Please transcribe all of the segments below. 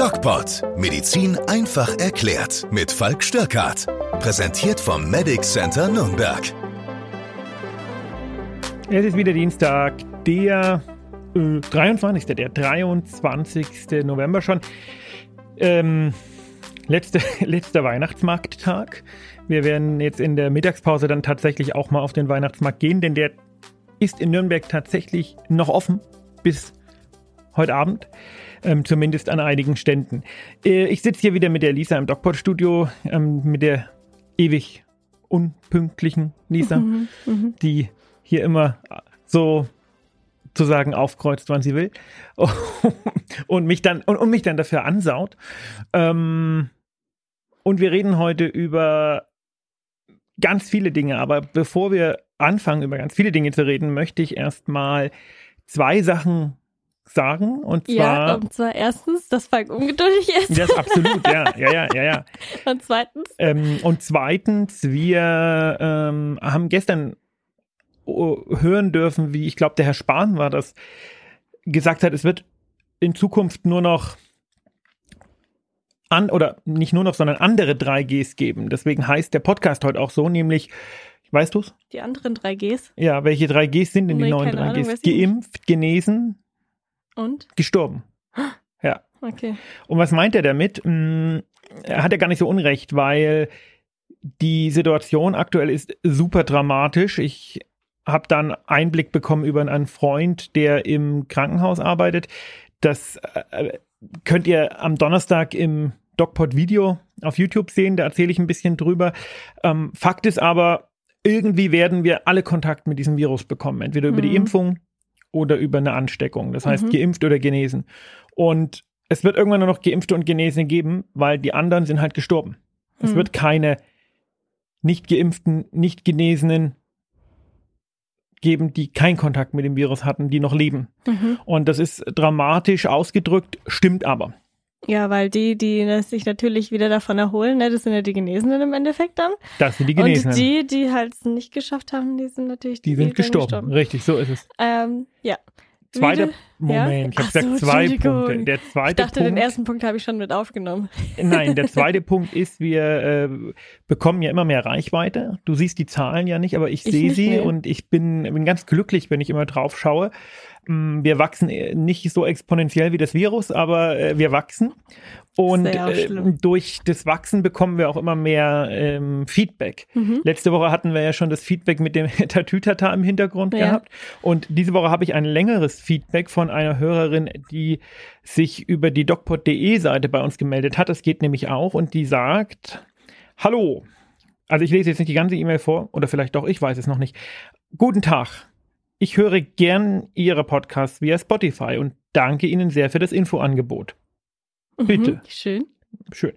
DocPod. Medizin einfach erklärt. Mit Falk Störkart. Präsentiert vom Medic Center Nürnberg. Es ist wieder Dienstag, der äh, 23. Der 23. November schon. Ähm, letzte, letzter Weihnachtsmarkttag. Wir werden jetzt in der Mittagspause dann tatsächlich auch mal auf den Weihnachtsmarkt gehen, denn der ist in Nürnberg tatsächlich noch offen bis heute Abend. Ähm, zumindest an einigen Ständen. Äh, ich sitze hier wieder mit der Lisa im DocPod-Studio, ähm, mit der ewig unpünktlichen Lisa, mhm, mh. die hier immer so zu sagen aufkreuzt, wann sie will und mich dann und, und mich dann dafür ansaut. Ähm, und wir reden heute über ganz viele Dinge, aber bevor wir anfangen, über ganz viele Dinge zu reden, möchte ich erstmal zwei Sachen sagen. Und zwar. Ja, und zwar erstens, dass Falk ungeduldig ist. Das absolut, ja, ja, ja, ja, ja. Und zweitens. Ähm, und zweitens, wir ähm, haben gestern hören dürfen, wie ich glaube, der Herr Spahn war das, gesagt hat, es wird in Zukunft nur noch an, oder nicht nur noch, sondern andere 3Gs geben. Deswegen heißt der Podcast heute auch so, nämlich Weißt du's? Die anderen 3Gs? Ja, welche 3Gs sind denn nee, die neuen 3Gs? Ahnung, Geimpft, genesen und gestorben. Ja. Okay. Und was meint er damit? Hm, er hat ja gar nicht so unrecht, weil die Situation aktuell ist super dramatisch. Ich habe dann Einblick bekommen über einen Freund, der im Krankenhaus arbeitet. Das äh, könnt ihr am Donnerstag im DocPod Video auf YouTube sehen. Da erzähle ich ein bisschen drüber. Ähm, Fakt ist aber, irgendwie werden wir alle Kontakt mit diesem Virus bekommen, entweder über mhm. die Impfung oder über eine Ansteckung. Das heißt, mhm. geimpft oder genesen. Und es wird irgendwann nur noch Geimpfte und Genesene geben, weil die anderen sind halt gestorben. Mhm. Es wird keine nicht geimpften, nicht genesenen geben, die keinen Kontakt mit dem Virus hatten, die noch leben. Mhm. Und das ist dramatisch ausgedrückt, stimmt aber. Ja, weil die, die sich natürlich wieder davon erholen, ne, das sind ja die Genesenen im Endeffekt dann. Das sind die Genesenen. Und die, die halt es nicht geschafft haben, die sind natürlich die, die sind gestorben. gestorben. Richtig, so ist es. Ähm, ja. Zweiter Moment, ja? ich habe gesagt zwei Punkte. Der zweite ich dachte, Punkt, den ersten Punkt habe ich schon mit aufgenommen. Nein, der zweite Punkt ist, wir äh, bekommen ja immer mehr Reichweite. Du siehst die Zahlen ja nicht, aber ich, ich sehe sie mehr. und ich bin, bin ganz glücklich, wenn ich immer drauf schaue. Mm, wir wachsen äh, nicht so exponentiell wie das Virus, aber äh, wir wachsen. Und äh, durch das Wachsen bekommen wir auch immer mehr ähm, Feedback. Mhm. Letzte Woche hatten wir ja schon das Feedback mit dem Tatütata im Hintergrund ja. gehabt. Und diese Woche habe ich ein längeres Feedback von einer Hörerin, die sich über die docpod.de Seite bei uns gemeldet hat. Das geht nämlich auch. Und die sagt, hallo. Also ich lese jetzt nicht die ganze E-Mail vor, oder vielleicht doch, ich weiß es noch nicht. Guten Tag. Ich höre gern Ihre Podcasts via Spotify und danke Ihnen sehr für das Infoangebot. Mhm, Bitte. Mhm, schön. Schön.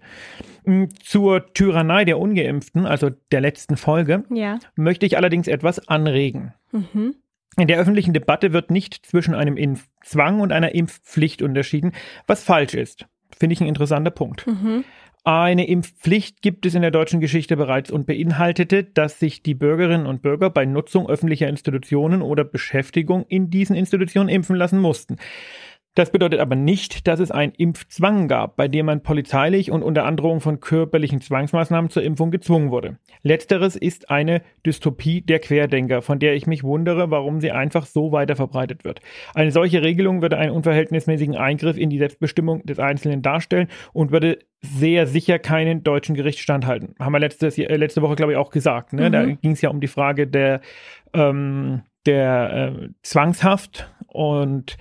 Mm, zur Tyrannei der Ungeimpften, also der letzten Folge, ja. möchte ich allerdings etwas anregen. Mhm. In der öffentlichen Debatte wird nicht zwischen einem Impfzwang und einer Impfpflicht unterschieden, was falsch ist. Finde ich ein interessanter Punkt. Mhm. Eine Impfpflicht gibt es in der deutschen Geschichte bereits und beinhaltete, dass sich die Bürgerinnen und Bürger bei Nutzung öffentlicher Institutionen oder Beschäftigung in diesen Institutionen impfen lassen mussten. Das bedeutet aber nicht, dass es einen Impfzwang gab, bei dem man polizeilich und unter Androhung von körperlichen Zwangsmaßnahmen zur Impfung gezwungen wurde. Letzteres ist eine Dystopie der Querdenker, von der ich mich wundere, warum sie einfach so weiter verbreitet wird. Eine solche Regelung würde einen unverhältnismäßigen Eingriff in die Selbstbestimmung des Einzelnen darstellen und würde sehr sicher keinen deutschen Gericht standhalten. Haben wir letztes, äh, letzte Woche, glaube ich, auch gesagt. Ne? Mhm. Da ging es ja um die Frage der, ähm, der äh, Zwangshaft und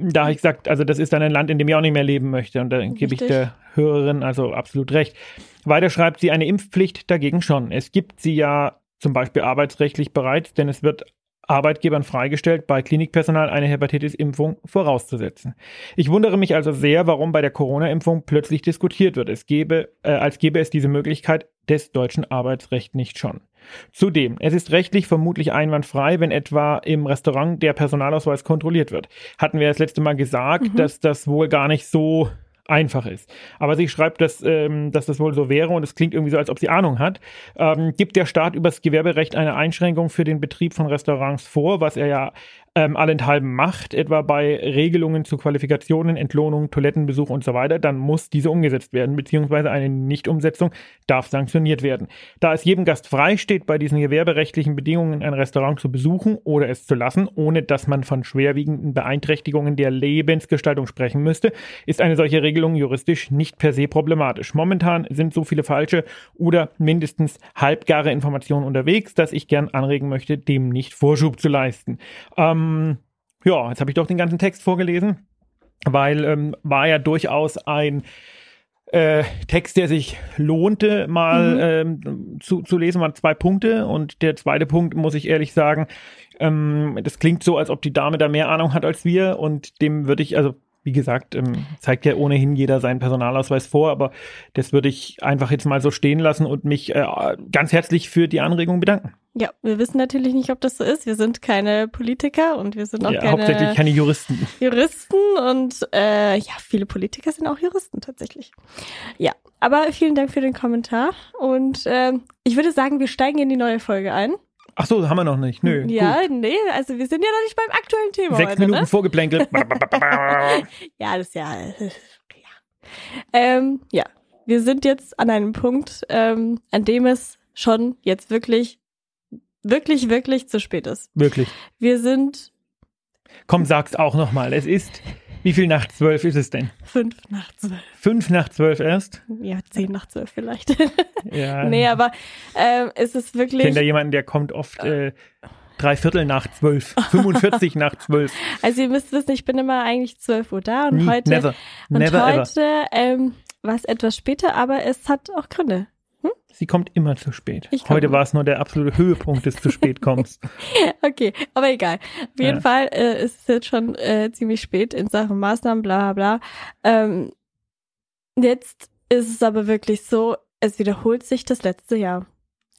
da habe ich gesagt, also das ist dann ein Land, in dem ich auch nicht mehr leben möchte. Und da gebe ich der Hörerin also absolut recht. Weiter schreibt sie eine Impfpflicht dagegen schon. Es gibt sie ja zum Beispiel arbeitsrechtlich bereits, denn es wird Arbeitgebern freigestellt, bei Klinikpersonal eine Hepatitis-Impfung vorauszusetzen. Ich wundere mich also sehr, warum bei der Corona-Impfung plötzlich diskutiert wird. Es gäbe, äh, als gäbe es diese Möglichkeit des deutschen Arbeitsrechts nicht schon. Zudem, es ist rechtlich vermutlich einwandfrei, wenn etwa im Restaurant der Personalausweis kontrolliert wird. Hatten wir das letzte Mal gesagt, mhm. dass das wohl gar nicht so einfach ist. Aber sie schreibt, dass, ähm, dass das wohl so wäre und es klingt irgendwie so, als ob sie Ahnung hat. Ähm, gibt der Staat übers Gewerberecht eine Einschränkung für den Betrieb von Restaurants vor, was er ja ähm, allenthalben macht, etwa bei Regelungen zu Qualifikationen, Entlohnung, Toilettenbesuch und so weiter, dann muss diese umgesetzt werden, beziehungsweise eine Nichtumsetzung darf sanktioniert werden. Da es jedem Gast frei steht, bei diesen gewerberechtlichen Bedingungen ein Restaurant zu besuchen oder es zu lassen, ohne dass man von schwerwiegenden Beeinträchtigungen der Lebensgestaltung sprechen müsste, ist eine solche Regelung juristisch nicht per se problematisch. Momentan sind so viele falsche oder mindestens halbgare Informationen unterwegs, dass ich gern anregen möchte, dem nicht Vorschub zu leisten. Ähm, ja, jetzt habe ich doch den ganzen Text vorgelesen, weil ähm, war ja durchaus ein äh, Text, der sich lohnte, mal mhm. ähm, zu, zu lesen, waren zwei Punkte. Und der zweite Punkt, muss ich ehrlich sagen, ähm, das klingt so, als ob die Dame da mehr Ahnung hat als wir. Und dem würde ich, also wie gesagt, ähm, zeigt ja ohnehin jeder seinen Personalausweis vor, aber das würde ich einfach jetzt mal so stehen lassen und mich äh, ganz herzlich für die Anregung bedanken. Ja, wir wissen natürlich nicht, ob das so ist. Wir sind keine Politiker und wir sind auch ja, keine hauptsächlich keine Juristen. Juristen und äh, ja, viele Politiker sind auch Juristen tatsächlich. Ja, aber vielen Dank für den Kommentar und äh, ich würde sagen, wir steigen in die neue Folge ein. Ach so, haben wir noch nicht. Nö. Ja, gut. nee, also wir sind ja noch nicht beim aktuellen Thema. Sechs heute, Minuten ne? Vorgeplänkel. ja, das ist ja. Ja. Ähm, ja, wir sind jetzt an einem Punkt, ähm, an dem es schon jetzt wirklich, wirklich, wirklich zu spät ist. Wirklich. Wir sind. Komm, sag's auch nochmal. Es ist wie viel nach zwölf ist es denn? Fünf nach zwölf. Fünf nach zwölf erst? Ja, zehn nach zwölf vielleicht. ja. Nee, aber äh, es ist wirklich. Ich kenne da jemanden, der kommt oft äh, drei Viertel nach zwölf, 45 nach zwölf. Also ihr müsst wissen, ich bin immer eigentlich zwölf Uhr da und Nie, heute, never, und never heute ähm, war es etwas später, aber es hat auch Gründe. Hm? Sie kommt immer zu spät. Ich komm. Heute war es nur der absolute Höhepunkt des zu spät kommens. okay, aber egal. Auf jeden Ja. Fall äh, ist es jetzt schon äh, ziemlich spät in Sachen Maßnahmen, bla bla bla. Ähm, jetzt ist es aber wirklich so, es wiederholt sich das letzte Jahr.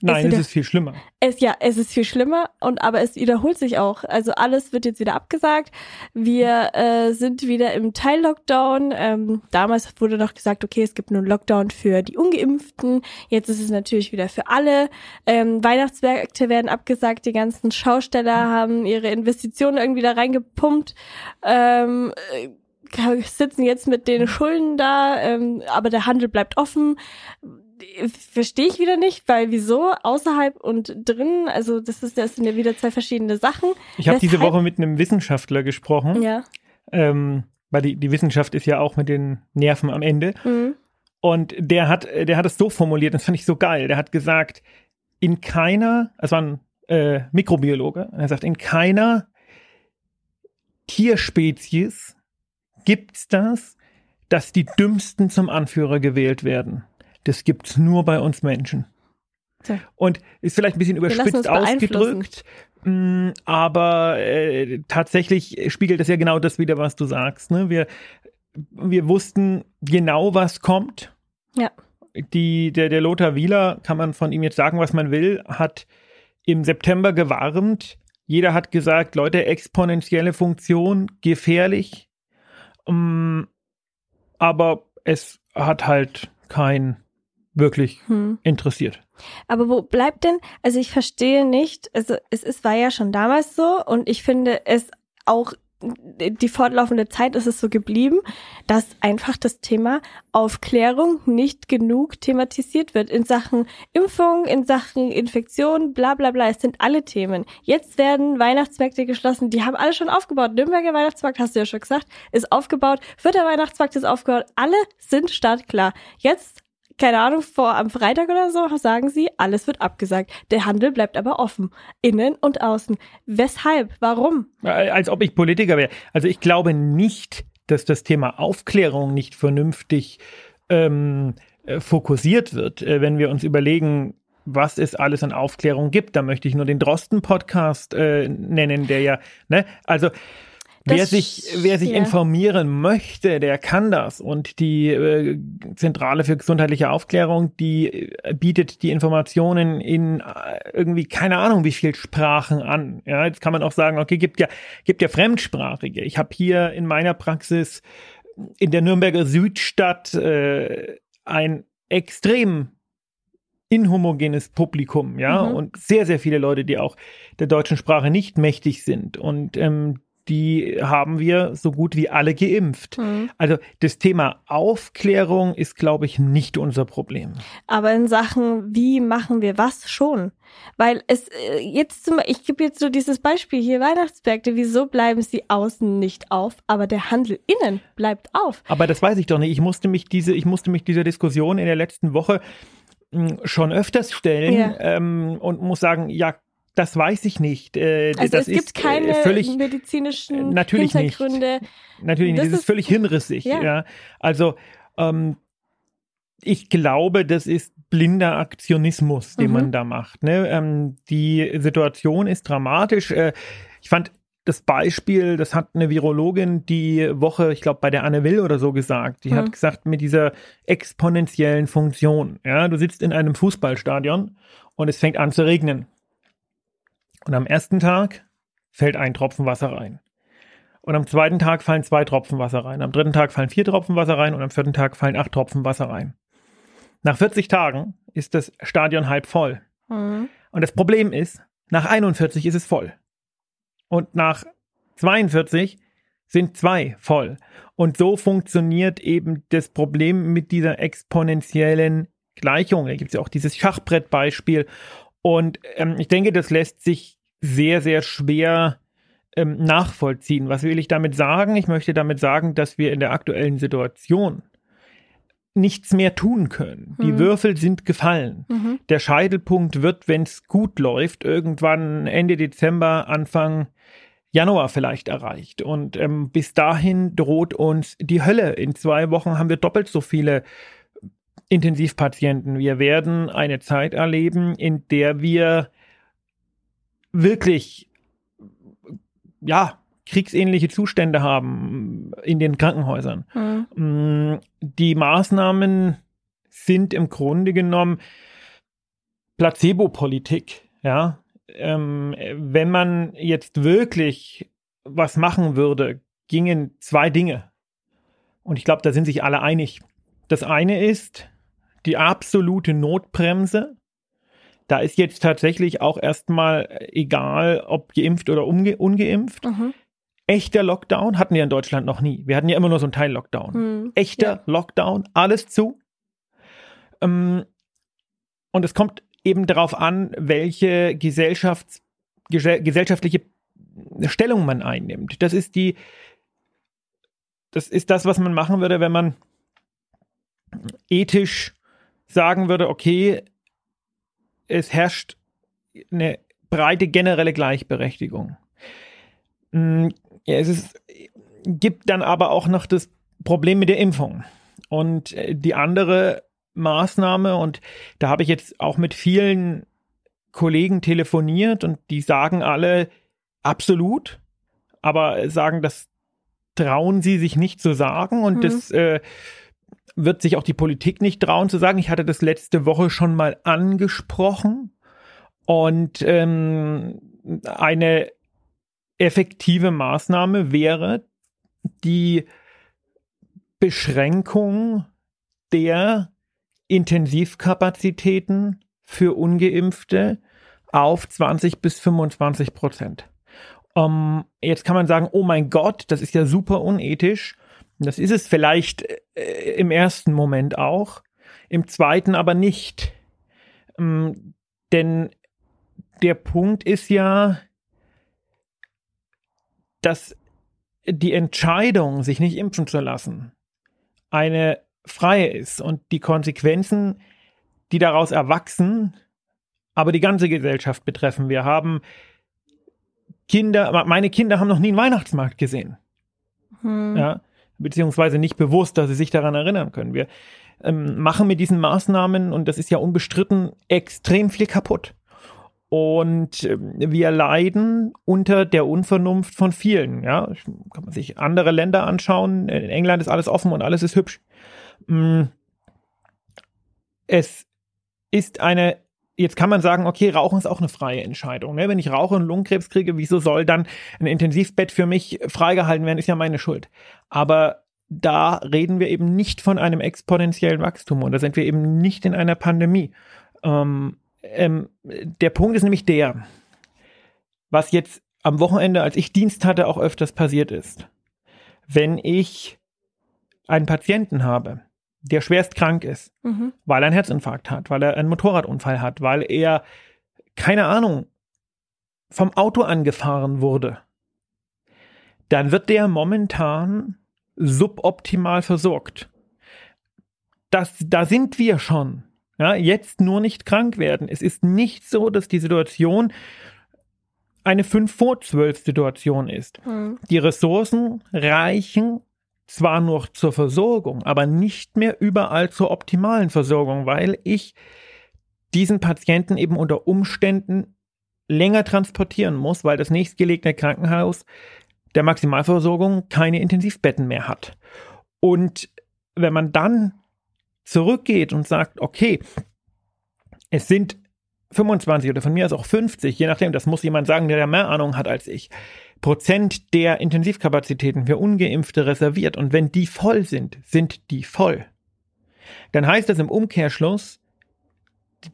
Nein, wieder- es ist viel schlimmer. Es ja, es ist viel schlimmer und aber es wiederholt sich auch. Also alles wird jetzt wieder abgesagt. Wir äh, sind wieder im Teil-Lockdown. Ähm, damals wurde noch gesagt, okay, es gibt nur einen Lockdown für die Ungeimpften. Jetzt ist es natürlich wieder für alle. Ähm, Weihnachtsmärkte werden abgesagt. Die ganzen Schausteller haben ihre Investitionen irgendwie da reingepumpt. Ähm, äh, sitzen jetzt mit den Schulden da, ähm, aber der Handel bleibt offen verstehe ich wieder nicht, weil wieso außerhalb und drin, also das ist das sind ja wieder zwei verschiedene Sachen. Ich habe diese Woche mit einem Wissenschaftler gesprochen, Ja. ähm, weil die, die Wissenschaft ist ja auch mit den Nerven am Ende. Mhm. Und der hat, der hat es so formuliert, das fand ich so geil. Der hat gesagt, in keiner, es war ein äh, Mikrobiologe, er sagt, in keiner Tierspezies gibt's das, dass die Dümmsten zum Anführer gewählt werden. Das gibt's nur bei uns Menschen. Tja. Und ist vielleicht ein bisschen überspitzt ausgedrückt, mh, aber äh, tatsächlich spiegelt das ja genau das wieder, was du sagst. Ne? Wir, wir wussten genau, was kommt. Ja. Die, der, der Lothar Wieler, kann man von ihm jetzt sagen, was man will, hat im September gewarnt. Jeder hat gesagt, Leute, exponentielle Funktion, gefährlich. Ähm, aber es hat halt kein wirklich Hm. interessiert. Aber wo bleibt denn, also ich verstehe nicht, also es ist, war ja schon damals so und ich finde es auch die fortlaufende Zeit ist es so geblieben, dass einfach das Thema Aufklärung nicht genug thematisiert wird in Sachen Impfung, in Sachen Infektion, bla bla bla. Es sind alle Themen. Jetzt werden Weihnachtsmärkte geschlossen, die haben alle schon aufgebaut. Nürnberger Weihnachtsmarkt, hast du ja schon gesagt, ist aufgebaut. Vierter Weihnachtsmarkt ist aufgebaut. Alle sind startklar. Jetzt keine Ahnung, vor am Freitag oder so sagen sie, alles wird abgesagt. Der Handel bleibt aber offen. Innen und außen. Weshalb? Warum? Äh, Als ob ich Politiker wäre. Also ich glaube nicht, dass das Thema Aufklärung nicht vernünftig ähm, äh, fokussiert wird. Äh, wenn wir uns überlegen, was es alles an Aufklärung gibt, da möchte ich nur den Drosten-Podcast äh, nennen, der ja, ne, also Das wer sich, wer sich ja. informieren möchte, der kann das. Und die äh, Zentrale für gesundheitliche Aufklärung, die äh, bietet die Informationen in äh, irgendwie keine Ahnung wie viel Sprachen an. Ja, jetzt kann man auch sagen, okay, gibt ja, gibt ja Fremdsprachige. Ich habe hier in meiner Praxis in der Nürnberger Südstadt äh, ein extrem inhomogenes Publikum, ja, mhm. und sehr, sehr viele Leute, die auch der deutschen Sprache nicht mächtig sind. Und ähm, die haben wir so gut wie alle geimpft. Mhm. Also das Thema Aufklärung ist, glaube ich, nicht unser Problem. Aber in Sachen, wie machen wir was schon? Weil es äh, jetzt zum ich gebe jetzt so dieses Beispiel hier Weihnachtsmärkte, wieso bleiben sie außen nicht auf, aber der Handel innen bleibt auf? Aber das weiß ich doch nicht. Ich musste mich diese, ich musste mich dieser Diskussion in der letzten Woche hm, schon öfters stellen ja. ähm, und muss sagen, ja, das weiß ich nicht. Äh, also das es gibt äh, keine völlig, medizinischen natürlich Hintergründe. Nicht. Natürlich nicht. Das, das ist, völlig hinrissig. Ja. ja. Also ähm, ich glaube, das ist blinder Aktionismus, den mhm. man da macht. Ne? Ähm, die Situation ist dramatisch. Äh, ich fand das Beispiel, das hat eine Virologin die Woche, ich glaube, bei der Anne Will oder so gesagt. Die mhm. hat gesagt, mit dieser exponentiellen Funktion. Ja, du sitzt in einem Fußballstadion und es fängt an zu regnen. Und am ersten Tag fällt ein Tropfen Wasser rein. Und am zweiten Tag fallen zwei Tropfen Wasser rein. Am dritten Tag fallen vier Tropfen Wasser rein und am vierten Tag fallen acht Tropfen Wasser rein. Nach 40 Tagen ist das Stadion halb voll. Mhm. Und das Problem ist, nach 41 ist es voll. Und nach 42 sind zwei voll. Und so funktioniert eben das Problem mit dieser exponentiellen Gleichung. Da gibt es ja auch dieses Schachbrettbeispiel. Und ähm, ich denke, das lässt sich sehr, sehr schwer ähm, nachvollziehen. Was will ich damit sagen? Ich möchte damit sagen, dass wir in der aktuellen Situation nichts mehr tun können. Mhm. Die Würfel sind gefallen. Mhm. Der Scheitelpunkt wird, wenn es gut läuft, irgendwann Ende Dezember, Anfang Januar vielleicht erreicht. Und ähm, bis dahin droht uns die Hölle. In zwei Wochen haben wir doppelt so viele Intensivpatienten. Wir werden eine Zeit erleben, in der wir wirklich, ja, kriegsähnliche Zustände haben in den Krankenhäusern. Mhm. Die Maßnahmen sind im Grunde genommen Placebo-Politik. Ja, ähm, wenn man jetzt wirklich was machen würde, gingen zwei Dinge. Und ich glaube, da sind sich alle einig. Das eine ist, die absolute Notbremse. Da ist jetzt tatsächlich auch erstmal egal, ob geimpft oder unge ungeimpft. Mhm. Echter Lockdown hatten wir in Deutschland noch nie. Wir hatten ja immer nur so einen Teil-Lockdown. Mhm. Echter ja. Lockdown, alles zu. Ähm, und es kommt eben darauf an, welche Gesellschafts gesellschaftliche Stellung man einnimmt. Das ist die, das ist das, was man machen würde, wenn man ethisch sagen würde, okay, es herrscht eine breite generelle Gleichberechtigung. Mm, ja, es ist, gibt dann aber auch noch das Problem mit der Impfung. Und äh, die andere Maßnahme, und da habe ich jetzt auch mit vielen Kollegen telefoniert und die sagen alle absolut, aber sagen, das trauen sie sich nicht zu sagen und mhm. das äh, wird sich auch die Politik nicht trauen zu sagen. Ich hatte das letzte Woche schon mal angesprochen. Und ähm, eine effektive Maßnahme wäre die Beschränkung der Intensivkapazitäten für ungeimpfte auf 20 bis 25 Prozent. Um, jetzt kann man sagen, oh mein Gott, das ist ja super unethisch. Das ist es vielleicht äh, im ersten Moment auch, im zweiten aber nicht. Ähm, denn der Punkt ist ja, dass die Entscheidung, sich nicht impfen zu lassen, eine freie ist und die Konsequenzen, die daraus erwachsen, aber die ganze Gesellschaft betreffen. Wir haben Kinder, meine Kinder haben noch nie einen Weihnachtsmarkt gesehen. Hm. Ja, beziehungsweise nicht bewusst, dass sie sich daran erinnern können. Wir ähm, machen mit diesen Maßnahmen, und das ist ja unbestritten, extrem viel kaputt. Und äh, wir leiden unter der Unvernunft von vielen. Ja, kann man sich andere Länder anschauen. In England ist alles offen und alles ist hübsch. Mm. Es ist eine Jetzt kann man sagen, okay, Rauchen ist auch eine freie Entscheidung. Ne? Wenn ich rauche und Lungenkrebs kriege, wieso soll dann ein Intensivbett für mich freigehalten werden? Ist ja meine Schuld. Aber da reden wir eben nicht von einem exponentiellen Wachstum und da sind wir eben nicht in einer Pandemie. Ähm, ähm, der Punkt ist nämlich der, was jetzt am Wochenende, als ich Dienst hatte, auch öfters passiert ist. Wenn ich einen Patienten habe, der schwerst krank ist, mhm. weil er einen Herzinfarkt hat, weil er einen Motorradunfall hat, weil er, keine Ahnung, vom Auto angefahren wurde, dann wird der momentan suboptimal versorgt. Das, da sind wir schon. Ja, jetzt nur nicht krank werden. Es ist nicht so, dass die Situation eine 5 vor 12 Situation ist. Mhm. Die Ressourcen reichen zwar noch zur Versorgung, aber nicht mehr überall zur optimalen Versorgung, weil ich diesen Patienten eben unter Umständen länger transportieren muss, weil das nächstgelegene Krankenhaus der Maximalversorgung keine Intensivbetten mehr hat. Und wenn man dann zurückgeht und sagt, okay, es sind 25 oder von mir aus auch 50, je nachdem, das muss jemand sagen, der mehr Ahnung hat als ich, Prozent der Intensivkapazitäten für ungeimpfte reserviert und wenn die voll sind, sind die voll. Dann heißt das im Umkehrschluss,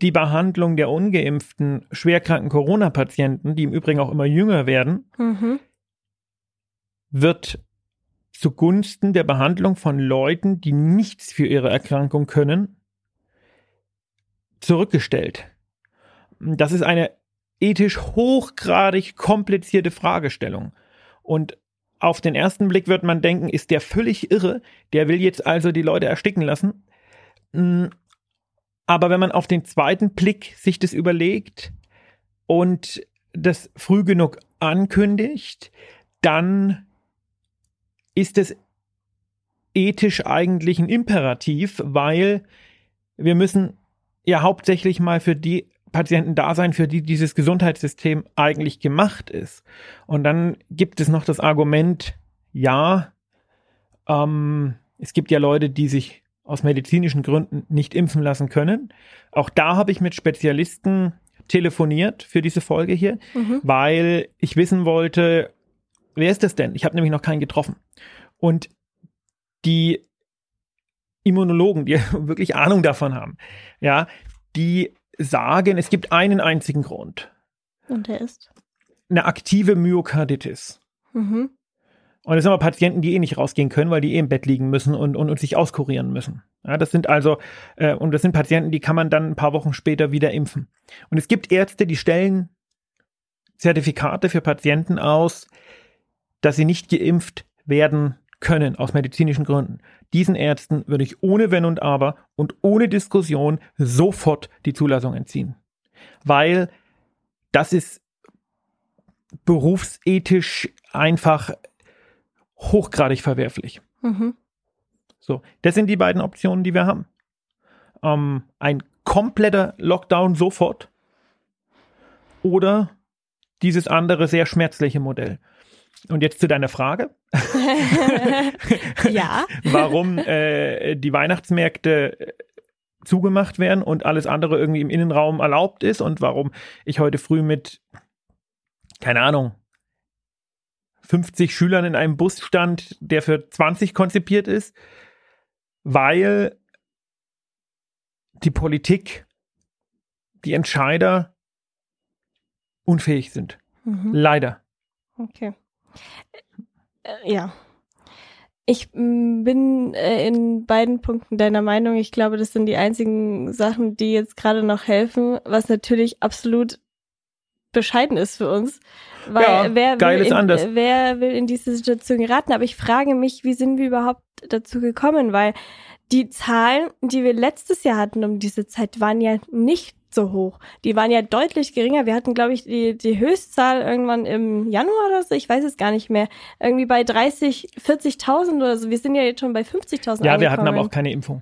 die Behandlung der ungeimpften, schwerkranken Corona-Patienten, die im Übrigen auch immer jünger werden, mhm. wird zugunsten der Behandlung von Leuten, die nichts für ihre Erkrankung können, zurückgestellt. Das ist eine ethisch hochgradig komplizierte Fragestellung. Und auf den ersten Blick wird man denken, ist der völlig irre, der will jetzt also die Leute ersticken lassen. Hm, aber wenn man auf den zweiten Blick sich das überlegt und das früh genug ankündigt, dann ist es ethisch eigentlich ein Imperativ, weil wir müssen ja hauptsächlich mal für die Patienten da sein, für die dieses Gesundheitssystem eigentlich gemacht ist. Und dann gibt es noch das Argument, ja, ähm, es gibt ja Leute, die sich aus medizinischen Gründen nicht impfen lassen können. Auch da habe ich mit Spezialisten telefoniert für diese Folge hier, mhm. weil ich wissen wollte, wer ist das denn? Ich habe nämlich noch keinen getroffen. Und die Immunologen, die wirklich Ahnung davon haben, ja, die sagen, es gibt einen einzigen Grund. Und der ist? Eine aktive Myokarditis. Mhm. Und das sind aber Patienten, die eh nicht rausgehen können, weil die eh im Bett liegen müssen und, und, und sich auskurieren müssen. Ja, das sind also, äh, und das sind Patienten, die kann man dann ein paar Wochen später wieder impfen. Und es gibt Ärzte, die stellen Zertifikate für Patienten aus, dass sie nicht geimpft werden können aus medizinischen Gründen. Diesen Ärzten würde ich ohne Wenn und Aber und ohne Diskussion sofort die Zulassung entziehen. Weil das ist berufsethisch einfach hochgradig verwerflich. Mhm. So, das sind die beiden Optionen, die wir haben. Ähm, ein kompletter Lockdown sofort oder dieses andere sehr schmerzliche Modell. Und jetzt zu deiner Frage. ja. Warum äh, die Weihnachtsmärkte äh, zugemacht werden und alles andere irgendwie im Innenraum erlaubt ist und warum ich heute früh mit, keine Ahnung, 50 Schülern in einem Bus stand, der für 20 konzipiert ist, weil die Politik, die Entscheider unfähig sind. Mhm. Leider. Okay. Äh, ja. Ich mm, bin äh, in beiden Punkten deiner Meinung. Ich glaube, das sind die einzigen Sachen, die jetzt gerade noch helfen, was natürlich absolut bescheiden ist für uns. Weil ja, wer, will in, wer will in diese Situation geraten? Aber ich frage mich, wie sind wir überhaupt dazu gekommen? Weil die Zahlen, die wir letztes Jahr hatten um diese Zeit, waren ja nicht so hoch. Die waren ja deutlich geringer. Wir hatten, glaube ich, die, die Höchstzahl irgendwann im Januar oder so, ich weiß es gar nicht mehr, irgendwie bei 30, 40.000 oder so. Wir sind ja jetzt schon bei 50.000. Ja, wir hatten aber auch keine Impfung.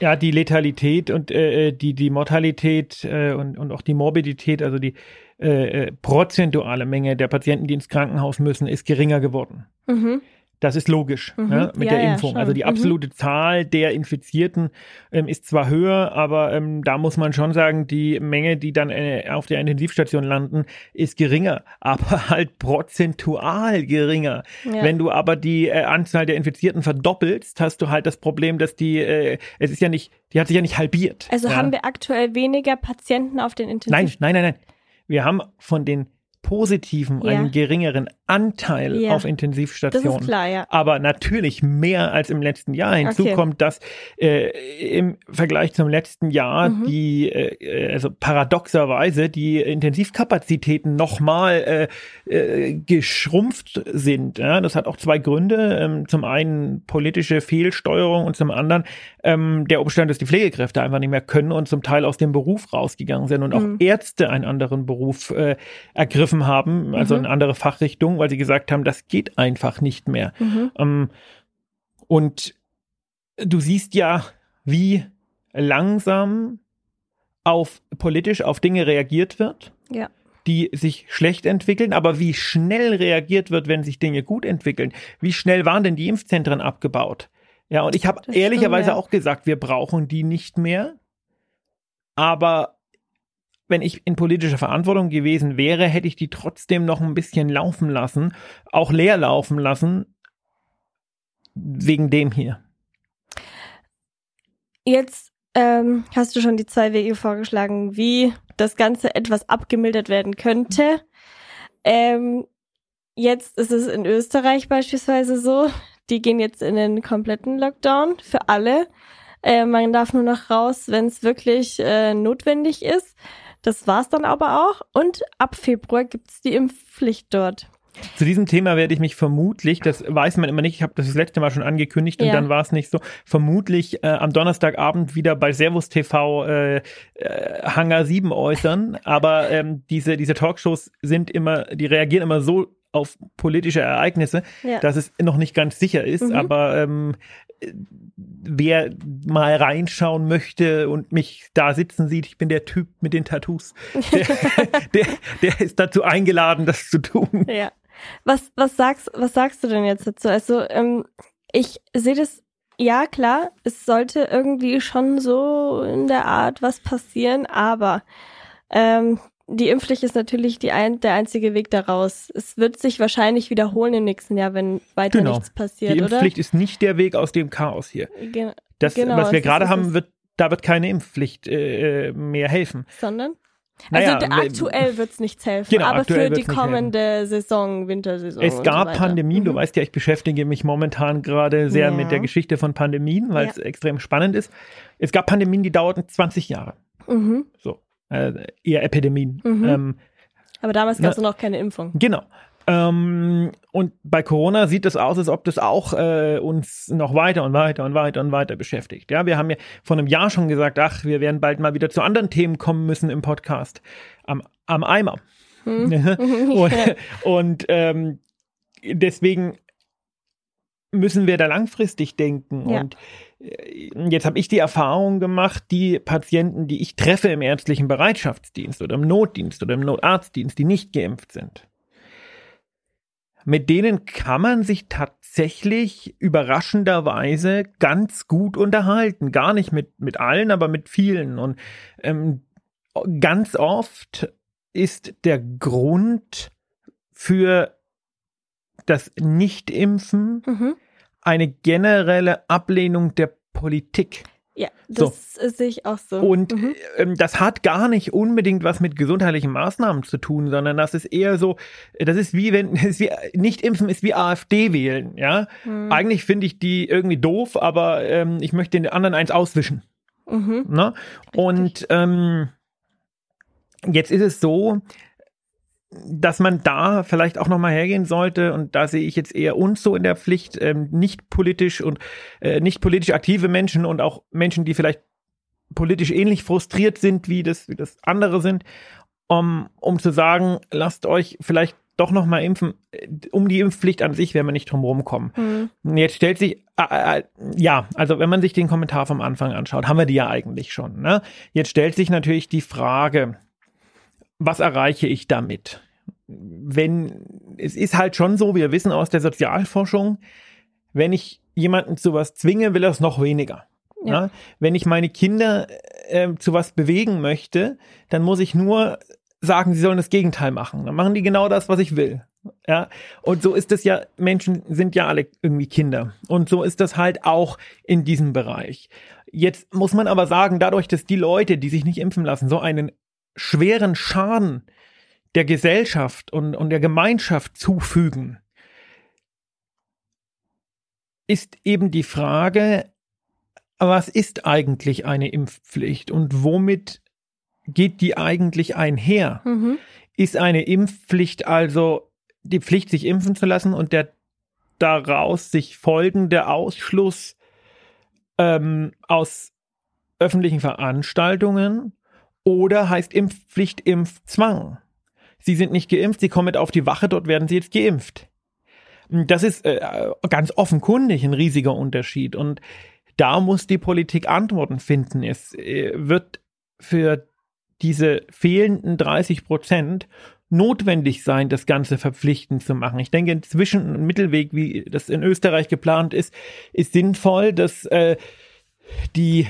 Ja, die Letalität und äh, äh, die, die Mortalität äh, und, und auch die Morbidität, also die äh, äh, prozentuale Menge der Patienten, die ins Krankenhaus müssen, ist geringer geworden. Mhm. Das ist logisch mhm. ja, mit ja, der Impfung. Ja, also die mhm. absolute mhm. Zahl der Infizierten ähm, ist zwar höher, aber ähm, da muss man schon sagen, die Menge, die dann äh, auf der Intensivstation landen, ist geringer, aber halt prozentual geringer. Wenn du aber die äh, Anzahl der Infizierten verdoppelst, hast du halt das Problem, dass die, äh, es ist ja nicht, die hat sich ja nicht halbiert. Also haben wir aktuell weniger Patienten auf den Intensivstationen? Nein, nein, nein, nein. Wir haben von den Positiven ja. einen geringeren Anteil ja. auf Intensivstationen. Das ist klar, ja. Aber natürlich mehr als im letzten Jahr. Hinzu okay. kommt, dass äh, im Vergleich zum letzten Jahr mhm. die, äh, also paradoxerweise, die Intensivkapazitäten nochmal äh, äh, geschrumpft sind. Ja? Das hat auch zwei Gründe. Ähm, zum einen politische Fehlsteuerung und zum anderen ähm, der Umstand, dass die Pflegekräfte einfach nicht mehr können und zum Teil aus dem Beruf rausgegangen sind und mhm. auch Ärzte einen anderen Beruf äh, ergriffen ergriffen haben, also mhm. eine andere Fachrichtung, weil sie gesagt haben, das geht einfach nicht mehr. Mhm. Ähm, und du siehst ja, wie langsam auf politisch auf Dinge reagiert wird. Ja die sich schlecht entwickeln, aber wie schnell reagiert wird, wenn sich Dinge gut entwickeln. Wie schnell waren denn die Impfzentren abgebaut? Ja, und ich habe ehrlicherweise stimmt, ja. auch gesagt, wir brauchen die nicht mehr. Aber wenn ich in politischer Verantwortung gewesen wäre, hätte ich die trotzdem noch ein bisschen laufen lassen, auch leer laufen lassen, wegen dem hier. Jetzt ähm, hast du schon die zwei Wege vorgeschlagen, wie das Ganze etwas abgemildert werden könnte. Ähm, jetzt ist es in Österreich beispielsweise so, die gehen jetzt in den kompletten Lockdown für alle. Äh, man darf nur noch raus, wenn es wirklich äh, notwendig ist. Das war's dann aber auch. Und ab Februar gibt's die Impfpflicht dort. Zu diesem Thema werde ich mich vermutlich, das weiß man immer nicht, ich habe das das letzte Mal schon angekündigt und ja. dann war es nicht so, vermutlich äh, am Donnerstagabend wieder bei Servus TV äh, äh, Hangar 7 äußern. Aber ähm, diese, diese Talkshows sind immer, die reagieren immer so auf politische Ereignisse, ja. dass es noch nicht ganz sicher ist. Mhm. Aber ähm, wer mal reinschauen möchte und mich da sitzen sieht, ich bin der Typ mit den Tattoos, der, der, der ist dazu eingeladen, das zu tun. Ja. Was, was, sagst, was sagst du denn jetzt dazu? Also, ähm, ich sehe das, ja klar, es sollte irgendwie schon so in der Art was passieren, aber ähm, die Impfpflicht ist natürlich die ein, der einzige Weg daraus. Es wird sich wahrscheinlich wiederholen im nächsten Jahr, wenn weiter genau. nichts passiert, Die Impfpflicht oder? ist nicht der Weg aus dem Chaos hier. Gen das, genau, was wir gerade haben, wird, da wird keine Impfpflicht äh, mehr helfen. Sondern? Naja, also aktuell wird es nichts helfen, genau, aber für die kommende Saison, Wintersaison. Es gab so Pandemien, mhm. du weißt ja, ich beschäftige mich momentan gerade sehr ja. mit der Geschichte von Pandemien, weil es extrem spannend ist. Es gab Pandemien, die dauerten 20 Jahre. Mhm. So äh, eher Epidemien. Mhm. Ähm, Aber damals gab es ne, noch keine Impfung. Genau. Ähm, und bei Corona sieht es aus, als ob das auch äh, uns noch weiter und weiter und weiter und weiter beschäftigt. Ja, wir haben ja vor einem Jahr schon gesagt, ach, wir werden bald mal wieder zu anderen Themen kommen müssen im Podcast. Am, am Eimer. Hm. und, und ähm, deswegen müssen wir da langfristig denken. Ja. Und äh, jetzt habe ich die Erfahrung gemacht, die Patienten, die ich treffe im ärztlichen Bereitschaftsdienst oder im Notdienst oder im Notarztdienst, die nicht geimpft sind, mit denen kann man sich tatsächlich überraschenderweise ganz gut unterhalten. Gar nicht mit, mit allen, aber mit vielen. Und ähm, ganz oft ist der Grund für das Nicht-Impfen mhm. eine generelle Ablehnung der Politik. Ja, das so. sehe ich auch so. Und mhm. ähm, das hat gar nicht unbedingt was mit gesundheitlichen Maßnahmen zu tun, sondern das ist eher so, das ist wie wenn, ist wie, nicht impfen ist wie AfD wählen, ja. Mhm. Eigentlich finde ich die irgendwie doof, aber ähm, ich möchte den anderen eins auswischen. Mhm. Ne? Und ähm, jetzt ist es so, dass man da vielleicht auch nochmal hergehen sollte und da sehe ich jetzt eher uns so in der Pflicht, ähm, nicht politisch und äh, nicht politisch aktive Menschen und auch Menschen, die vielleicht politisch ähnlich frustriert sind, wie das, wie das andere sind, um, um zu sagen, lasst euch vielleicht doch nochmal impfen. Um die Impfpflicht an sich werden wir nicht drum rumkommen. Mhm. Jetzt stellt sich, äh, äh, ja, also wenn man sich den Kommentar vom Anfang anschaut, haben wir die ja eigentlich schon. Ne? Jetzt stellt sich natürlich die Frage, was erreiche ich damit? Wenn, es ist halt schon so, wir wissen aus der Sozialforschung, wenn ich jemanden zu was zwinge, will er es noch weniger. Ja. Ja? Wenn ich meine Kinder äh, zu was bewegen möchte, dann muss ich nur sagen, sie sollen das Gegenteil machen. Dann machen die genau das, was ich will. Ja, und so ist es ja, Menschen sind ja alle irgendwie Kinder. Und so ist das halt auch in diesem Bereich. Jetzt muss man aber sagen, dadurch, dass die Leute, die sich nicht impfen lassen, so einen schweren Schaden der Gesellschaft und, und der Gemeinschaft zufügen, ist eben die Frage, was ist eigentlich eine Impfpflicht und womit geht die eigentlich einher? Mhm. Ist eine Impfpflicht also die Pflicht, sich impfen zu lassen und der daraus sich folgende Ausschluss ähm, aus öffentlichen Veranstaltungen oder heißt Impfpflicht Impfzwang? Sie sind nicht geimpft, Sie kommen mit auf die Wache, dort werden Sie jetzt geimpft. Das ist äh, ganz offenkundig ein riesiger Unterschied und da muss die Politik Antworten finden. Es äh, wird für diese fehlenden 30 Prozent notwendig sein, das Ganze verpflichtend zu machen. Ich denke, inzwischen ein Mittelweg, wie das in Österreich geplant ist, ist sinnvoll, dass äh, die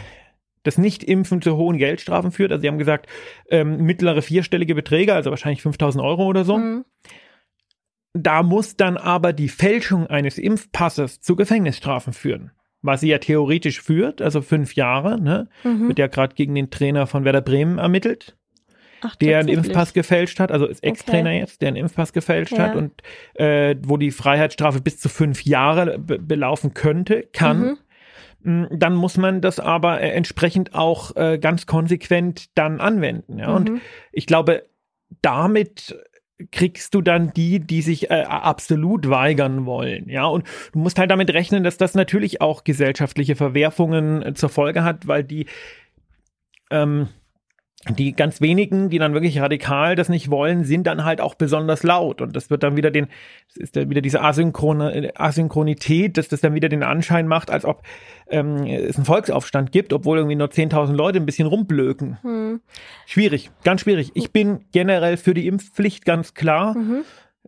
das Nicht-Impfen zu hohen Geldstrafen führt. Also sie haben gesagt, ähm, mittlere vierstellige Beträge, also wahrscheinlich 5000 Euro oder so. Mhm. Da muss dann aber die Fälschung eines Impfpasses zu Gefängnisstrafen führen. Was sie ja theoretisch führt, also fünf Jahre, ne? Mhm. Wird ja gerade gegen den Trainer von Werder Bremen ermittelt. Ach, der einen Impfpass gefälscht hat, also ist Ex-Trainer okay. jetzt, der einen Impfpass gefälscht ja. hat und äh, wo die Freiheitsstrafe bis zu fünf Jahre be belaufen könnte, kann. Mhm. Mm, dann muss man das aber äh, entsprechend auch äh, ganz konsequent dann anwenden. Ja? Mhm. Und ich glaube, damit kriegst du dann die, die sich äh, absolut weigern wollen. Ja, und du musst halt damit rechnen, dass das natürlich auch gesellschaftliche Verwerfungen äh, zur Folge hat, weil die ähm, die ganz wenigen, die dann wirklich radikal das nicht wollen, sind dann halt auch besonders laut. Und das wird dann wieder den, das ist dann wieder diese Asynchrone, Asynchronität, dass das dann wieder den Anschein macht, als ob ähm, es einen Volksaufstand gibt, obwohl irgendwie nur 10.000 Leute ein bisschen rumblöken. Hm. Schwierig, ganz schwierig. Ich bin generell für die Impfpflicht ganz klar. Mhm.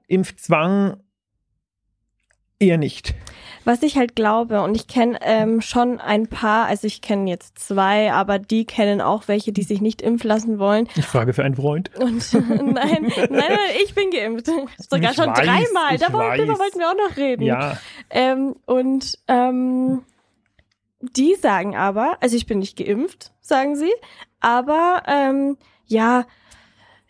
Impfzwang eher nicht. Was ich halt glaube, und ich kenne ähm, schon ein paar, also ich kenne jetzt zwei, aber die kennen auch welche, die sich nicht impfen lassen wollen. Ich frage für einen Freund. Und nein, nein, nein, ich bin geimpft. Sogar ich schon weiß, dreimal. Darüber wollten wir auch noch reden. Ja. Ähm, und ähm, die sagen aber, also ich bin nicht geimpft, sagen sie, aber ähm, ja,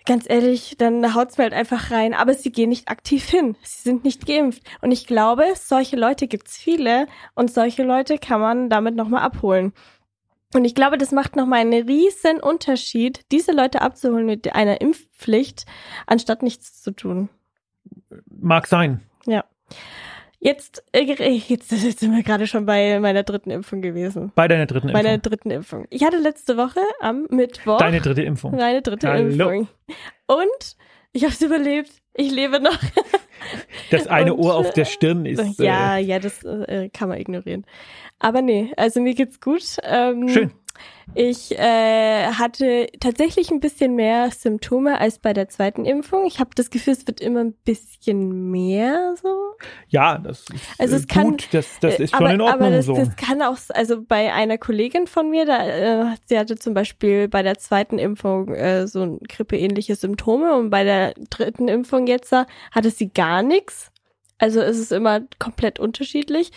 ganz ehrlich, dann haut's mir halt einfach rein. Aber sie gehen nicht aktiv hin. Sie sind nicht geimpft. Und ich glaube, solche Leute gibt's viele und solche Leute kann man damit nochmal abholen. Und ich glaube, das macht nochmal einen riesen Unterschied, diese Leute abzuholen mit einer Impfpflicht, anstatt nichts zu tun. Mag sein. Ja. Jetzt, äh, jetzt, jetzt sind wir gerade schon bei meiner dritten Impfung gewesen. Bei deiner dritten Impfung? Bei Meiner dritten Impfung. Ich hatte letzte Woche am Mittwoch. Deine dritte Impfung. Meine dritte Hallo. Impfung. Und ich habe es überlebt. Ich lebe noch. Das eine Und, Ohr auf der Stirn ist. Ja, äh, ja, das äh, kann man ignorieren. Aber nee, also mir geht's gut. Ähm, Schön. Ich äh, hatte tatsächlich ein bisschen mehr Symptome als bei der zweiten Impfung. Ich habe das Gefühl, es wird immer ein bisschen mehr so. Ja, das ist also es äh, gut, kann, das, das ist schon aber, in Ordnung aber das, so. das kann auch, also bei einer Kollegin von mir, da, äh, sie hatte zum Beispiel bei der zweiten Impfung äh, so ein grippeähnliche Symptome und bei der dritten Impfung jetzt äh, hatte sie gar nichts. Also es ist immer komplett unterschiedlich.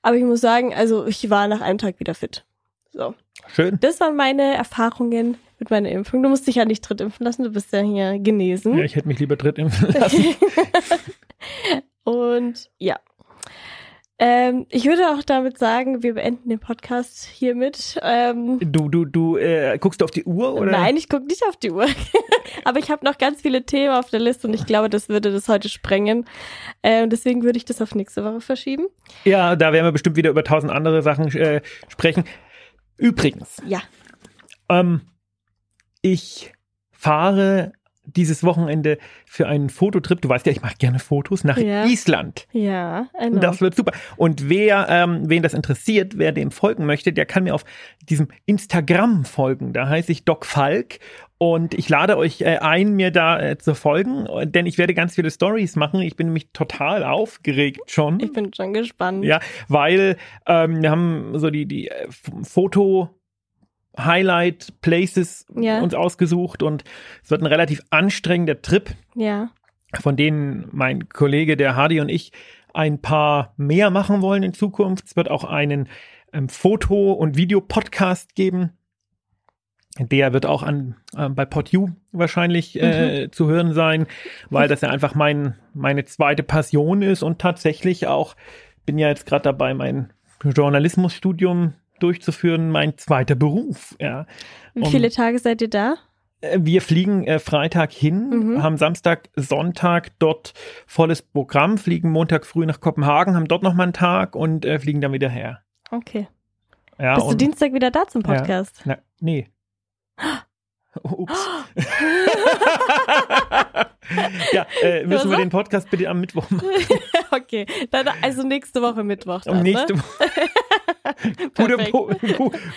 Aber ich muss sagen, also ich war nach einem Tag wieder fit. So. Schön. Das waren meine Erfahrungen mit meiner Impfung. Du musst dich ja nicht dritt impfen lassen, du bist ja hier genesen. Ja, ich hätte mich lieber dritt impfen lassen. Und ja. Ähm, ich würde auch damit sagen, wir beenden den Podcast hiermit. Ähm, du, du, du äh, guckst du auf die Uhr oder? Nein, ich gucke nicht auf die Uhr. Aber ich habe noch ganz viele Themen auf der Liste und ich glaube, das würde das heute sprengen. Äh, deswegen würde ich das auf nächste Woche verschieben. Ja, da werden wir bestimmt wieder über tausend andere Sachen äh, sprechen. Übrigens. Ja. Ähm, ich fahre dieses Wochenende für einen Fototrip. Du weißt ja, ich mache gerne Fotos nach ja. Island. Ja, know. das wird super. Und wer, ähm, wen das interessiert, wer dem folgen möchte, der kann mir auf diesem Instagram folgen. Da heiße ich Doc Falk Und ich lade euch äh, ein, mir da äh, zu folgen, denn ich werde ganz viele Stories machen. Ich bin nämlich total aufgeregt schon. Ich bin schon gespannt. Ja, weil ähm, wir haben so die, die äh, Foto- Highlight Places Ja. uns ausgesucht und es wird ein relativ anstrengender Trip, Ja. von denen mein Kollege, der Hardy und ich ein paar mehr machen wollen in Zukunft. Es wird auch einen ähm, Foto- und Videopodcast geben. Der wird auch an äh, bei PodU wahrscheinlich äh, zu hören sein, weil das ja einfach mein meine zweite Passion ist und tatsächlich auch bin ja jetzt gerade dabei mein Journalismusstudium durchzuführen, mein zweiter Beruf. Ja. Wie viele Tage seid ihr da? Äh, Wir fliegen äh, Freitag hin, Mhm. haben Samstag, Sonntag dort volles Programm, fliegen Montag früh nach Kopenhagen, haben dort nochmal einen Tag und äh, fliegen dann wieder her. Okay. Ja, Bist du und, Dienstag wieder da zum Podcast? Na, nee. Ups. ja, äh, müssen wir den Podcast bitte am Mittwoch machen. okay. Dann, also nächste Woche Mittwoch. Dann, Am nächste ne? guter. Pu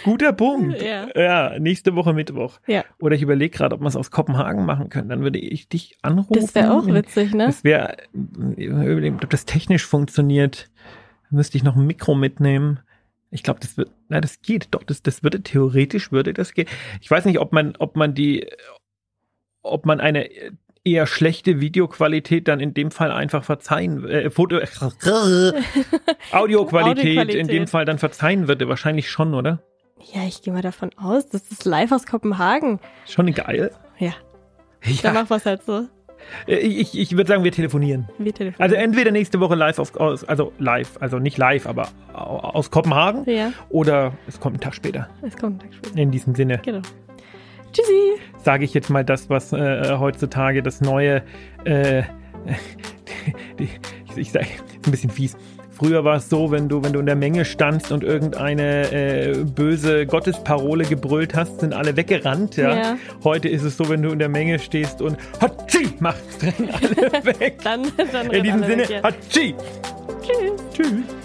guter Punkt. Ja. ja, nächste Woche Mittwoch. Ja. Oder ich überlege gerade, ob wir es aus Kopenhagen machen können. Dann würde ich dich anrufen. Das wäre auch witzig, ne? Das wäre, ob das technisch funktioniert, müsste ich noch ein Mikro mitnehmen. Ich glaube, das wird, na, das geht doch, das, das würde theoretisch würde das gehen. Ich weiß nicht, ob man, ob man die, ob man eine eher schlechte Videoqualität dann in dem Fall einfach verzeihen, äh, Foto, Audioqualität in Audioqualität. dem Fall dann verzeihen würde. Wahrscheinlich schon, oder? Ja, ich gehe mal davon aus, das ist live aus Kopenhagen. Schon geil. Ja, Ja, machen wir es halt so. Äh, ich, ich würde sagen, wir telefonieren. Wir telefonieren. Also entweder nächste Woche live auf, aus, also live, also nicht live, aber au- aus Kopenhagen ja, oder es kommt ein Tag später. es kommt ein Tag später. In diesem Sinne Genau. Tschüssi. sage ich jetzt mal das, was äh, heutzutage das neue, äh, die, ich, ich sage, ein bisschen fies. Früher war es so, wenn du, wenn du in der Menge standst und irgendeine äh, böse Gottesparole gebrüllt hast, sind alle weggerannt. Ja? Ja. Heute ist es so, wenn du in der Menge stehst und Hatschi macht, rennen alle weg. Dann, dann In diesem Sinne, weg, ja. Hatschi. Tschüss. Tschüss.